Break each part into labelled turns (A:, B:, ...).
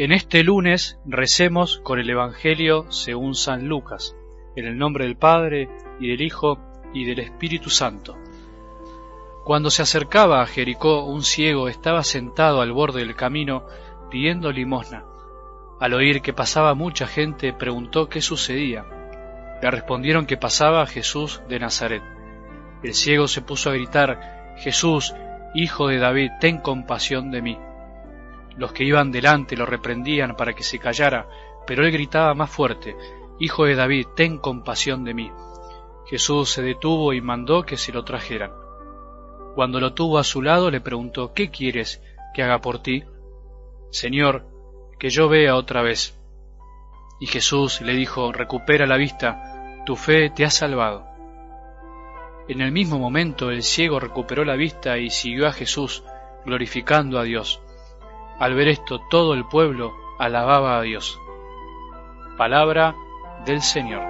A: En este lunes recemos con el Evangelio según San Lucas, en el nombre del Padre y del Hijo y del Espíritu Santo. Cuando se acercaba a Jericó, un ciego estaba sentado al borde del camino pidiendo limosna. Al oír que pasaba mucha gente, preguntó qué sucedía. Le respondieron que pasaba Jesús de Nazaret. El ciego se puso a gritar, Jesús, hijo de David, ten compasión de mí. Los que iban delante lo reprendían para que se callara, pero él gritaba más fuerte, Hijo de David, ten compasión de mí. Jesús se detuvo y mandó que se lo trajeran. Cuando lo tuvo a su lado le preguntó, ¿qué quieres que haga por ti? Señor, que yo vea otra vez. Y Jesús le dijo, recupera la vista, tu fe te ha salvado. En el mismo momento el ciego recuperó la vista y siguió a Jesús, glorificando a Dios. Al ver esto todo el pueblo alababa a Dios. Palabra del Señor.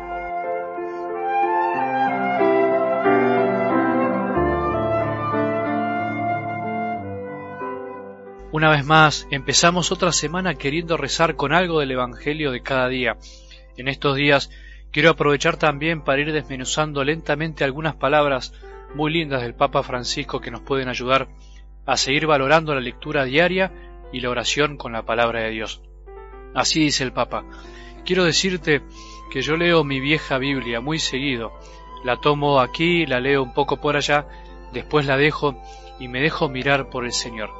A: Una vez más, empezamos otra semana queriendo rezar con algo del Evangelio de cada día. En estos días quiero aprovechar también para ir desmenuzando lentamente algunas palabras muy lindas del Papa Francisco que nos pueden ayudar a seguir valorando la lectura diaria y la oración con la palabra de Dios. Así dice el Papa. Quiero decirte que yo leo mi vieja Biblia muy seguido. La tomo aquí, la leo un poco por allá, después la dejo y me dejo mirar por el Señor.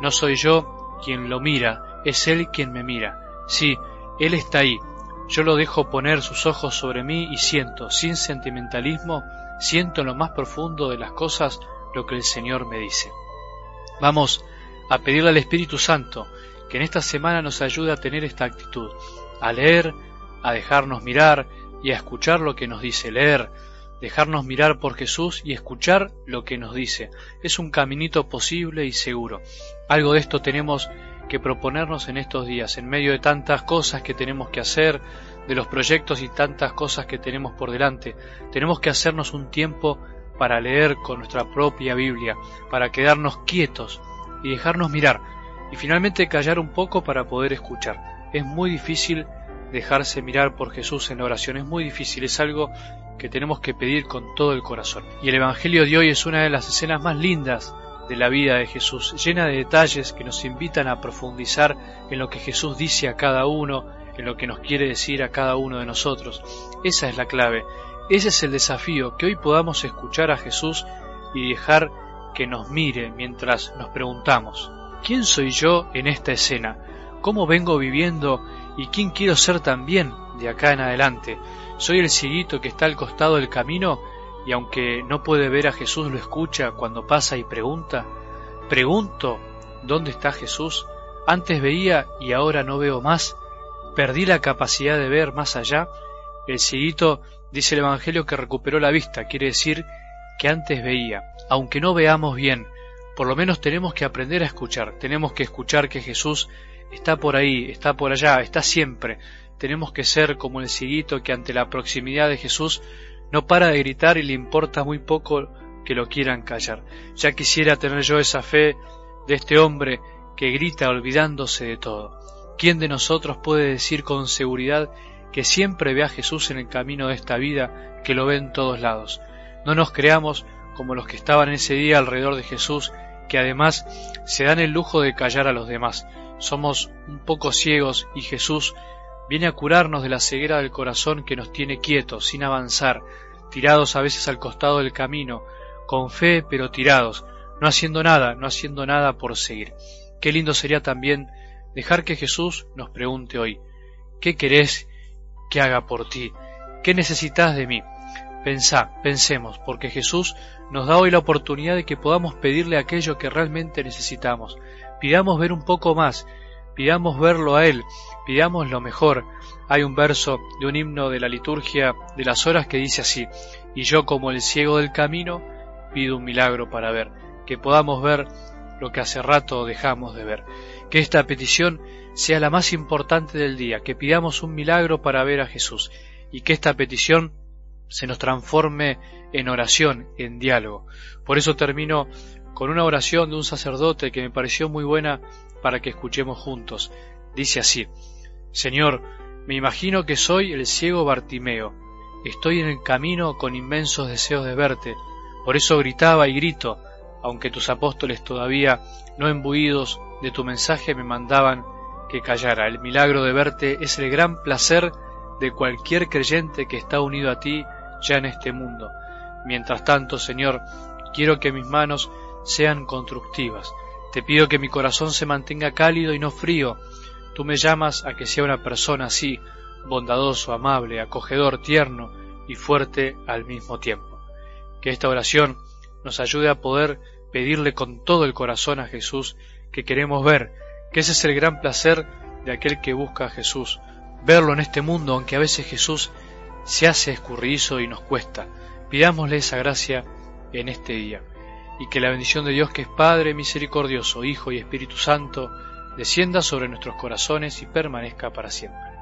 A: No soy yo quien lo mira, es Él quien me mira. Sí, Él está ahí. Yo lo dejo poner sus ojos sobre mí y siento, sin sentimentalismo, siento en lo más profundo de las cosas lo que el Señor me dice. Vamos a pedirle al Espíritu Santo que en esta semana nos ayude a tener esta actitud, a leer, a dejarnos mirar y a escuchar lo que nos dice leer, dejarnos mirar por Jesús y escuchar lo que nos dice. Es un caminito posible y seguro. Algo de esto tenemos que proponernos en estos días, en medio de tantas cosas que tenemos que hacer, de los proyectos y tantas cosas que tenemos por delante. Tenemos que hacernos un tiempo para leer con nuestra propia Biblia, para quedarnos quietos y dejarnos mirar, y finalmente callar un poco para poder escuchar. Es muy difícil dejarse mirar por Jesús en oración, es muy difícil, es algo que tenemos que pedir con todo el corazón. Y el Evangelio de hoy es una de las escenas más lindas de la vida de Jesús, llena de detalles que nos invitan a profundizar en lo que Jesús dice a cada uno, en lo que nos quiere decir a cada uno de nosotros. Esa es la clave, ese es el desafío, que hoy podamos escuchar a Jesús y dejar que nos mire mientras nos preguntamos, ¿quién soy yo en esta escena? ¿Cómo vengo viviendo y quién quiero ser también de acá en adelante? ¿Soy el cieguito que está al costado del camino y aunque no puede ver a Jesús lo escucha cuando pasa y pregunta? ¿Pregunto dónde está Jesús? Antes veía y ahora no veo más. ¿Perdí la capacidad de ver más allá? El cieguito dice el Evangelio que recuperó la vista, quiere decir que antes veía. Aunque no veamos bien, por lo menos tenemos que aprender a escuchar, tenemos que escuchar que Jesús está por ahí, está por allá, está siempre. Tenemos que ser como el ciguito que ante la proximidad de Jesús no para de gritar y le importa muy poco que lo quieran callar. Ya quisiera tener yo esa fe de este hombre que grita olvidándose de todo. ¿Quién de nosotros puede decir con seguridad que siempre ve a Jesús en el camino de esta vida, que lo ve en todos lados? No nos creamos como los que estaban ese día alrededor de Jesús, que además se dan el lujo de callar a los demás. Somos un poco ciegos y Jesús viene a curarnos de la ceguera del corazón que nos tiene quietos, sin avanzar, tirados a veces al costado del camino, con fe pero tirados, no haciendo nada, no haciendo nada por seguir. Qué lindo sería también dejar que Jesús nos pregunte hoy, ¿qué querés que haga por ti? ¿Qué necesitas de mí? Pensá, pensemos, porque Jesús nos da hoy la oportunidad de que podamos pedirle aquello que realmente necesitamos. Pidamos ver un poco más, pidamos verlo a Él, pidamos lo mejor. Hay un verso de un himno de la liturgia de las horas que dice así, y yo como el ciego del camino pido un milagro para ver, que podamos ver lo que hace rato dejamos de ver. Que esta petición sea la más importante del día, que pidamos un milagro para ver a Jesús, y que esta petición se nos transforme en oración, en diálogo. Por eso termino con una oración de un sacerdote que me pareció muy buena para que escuchemos juntos. Dice así, Señor, me imagino que soy el ciego Bartimeo, estoy en el camino con inmensos deseos de verte, por eso gritaba y grito, aunque tus apóstoles todavía no embuidos de tu mensaje me mandaban que callara. El milagro de verte es el gran placer de cualquier creyente que está unido a ti ya en este mundo. Mientras tanto, Señor, quiero que mis manos sean constructivas. Te pido que mi corazón se mantenga cálido y no frío. Tú me llamas a que sea una persona así, bondadoso, amable, acogedor, tierno y fuerte al mismo tiempo. Que esta oración nos ayude a poder pedirle con todo el corazón a Jesús que queremos ver, que ese es el gran placer de aquel que busca a Jesús, verlo en este mundo, aunque a veces Jesús se hace escurridizo y nos cuesta. Pidámosle esa gracia en este día, y que la bendición de Dios, que es Padre misericordioso, Hijo y Espíritu Santo, descienda sobre nuestros corazones y permanezca para siempre.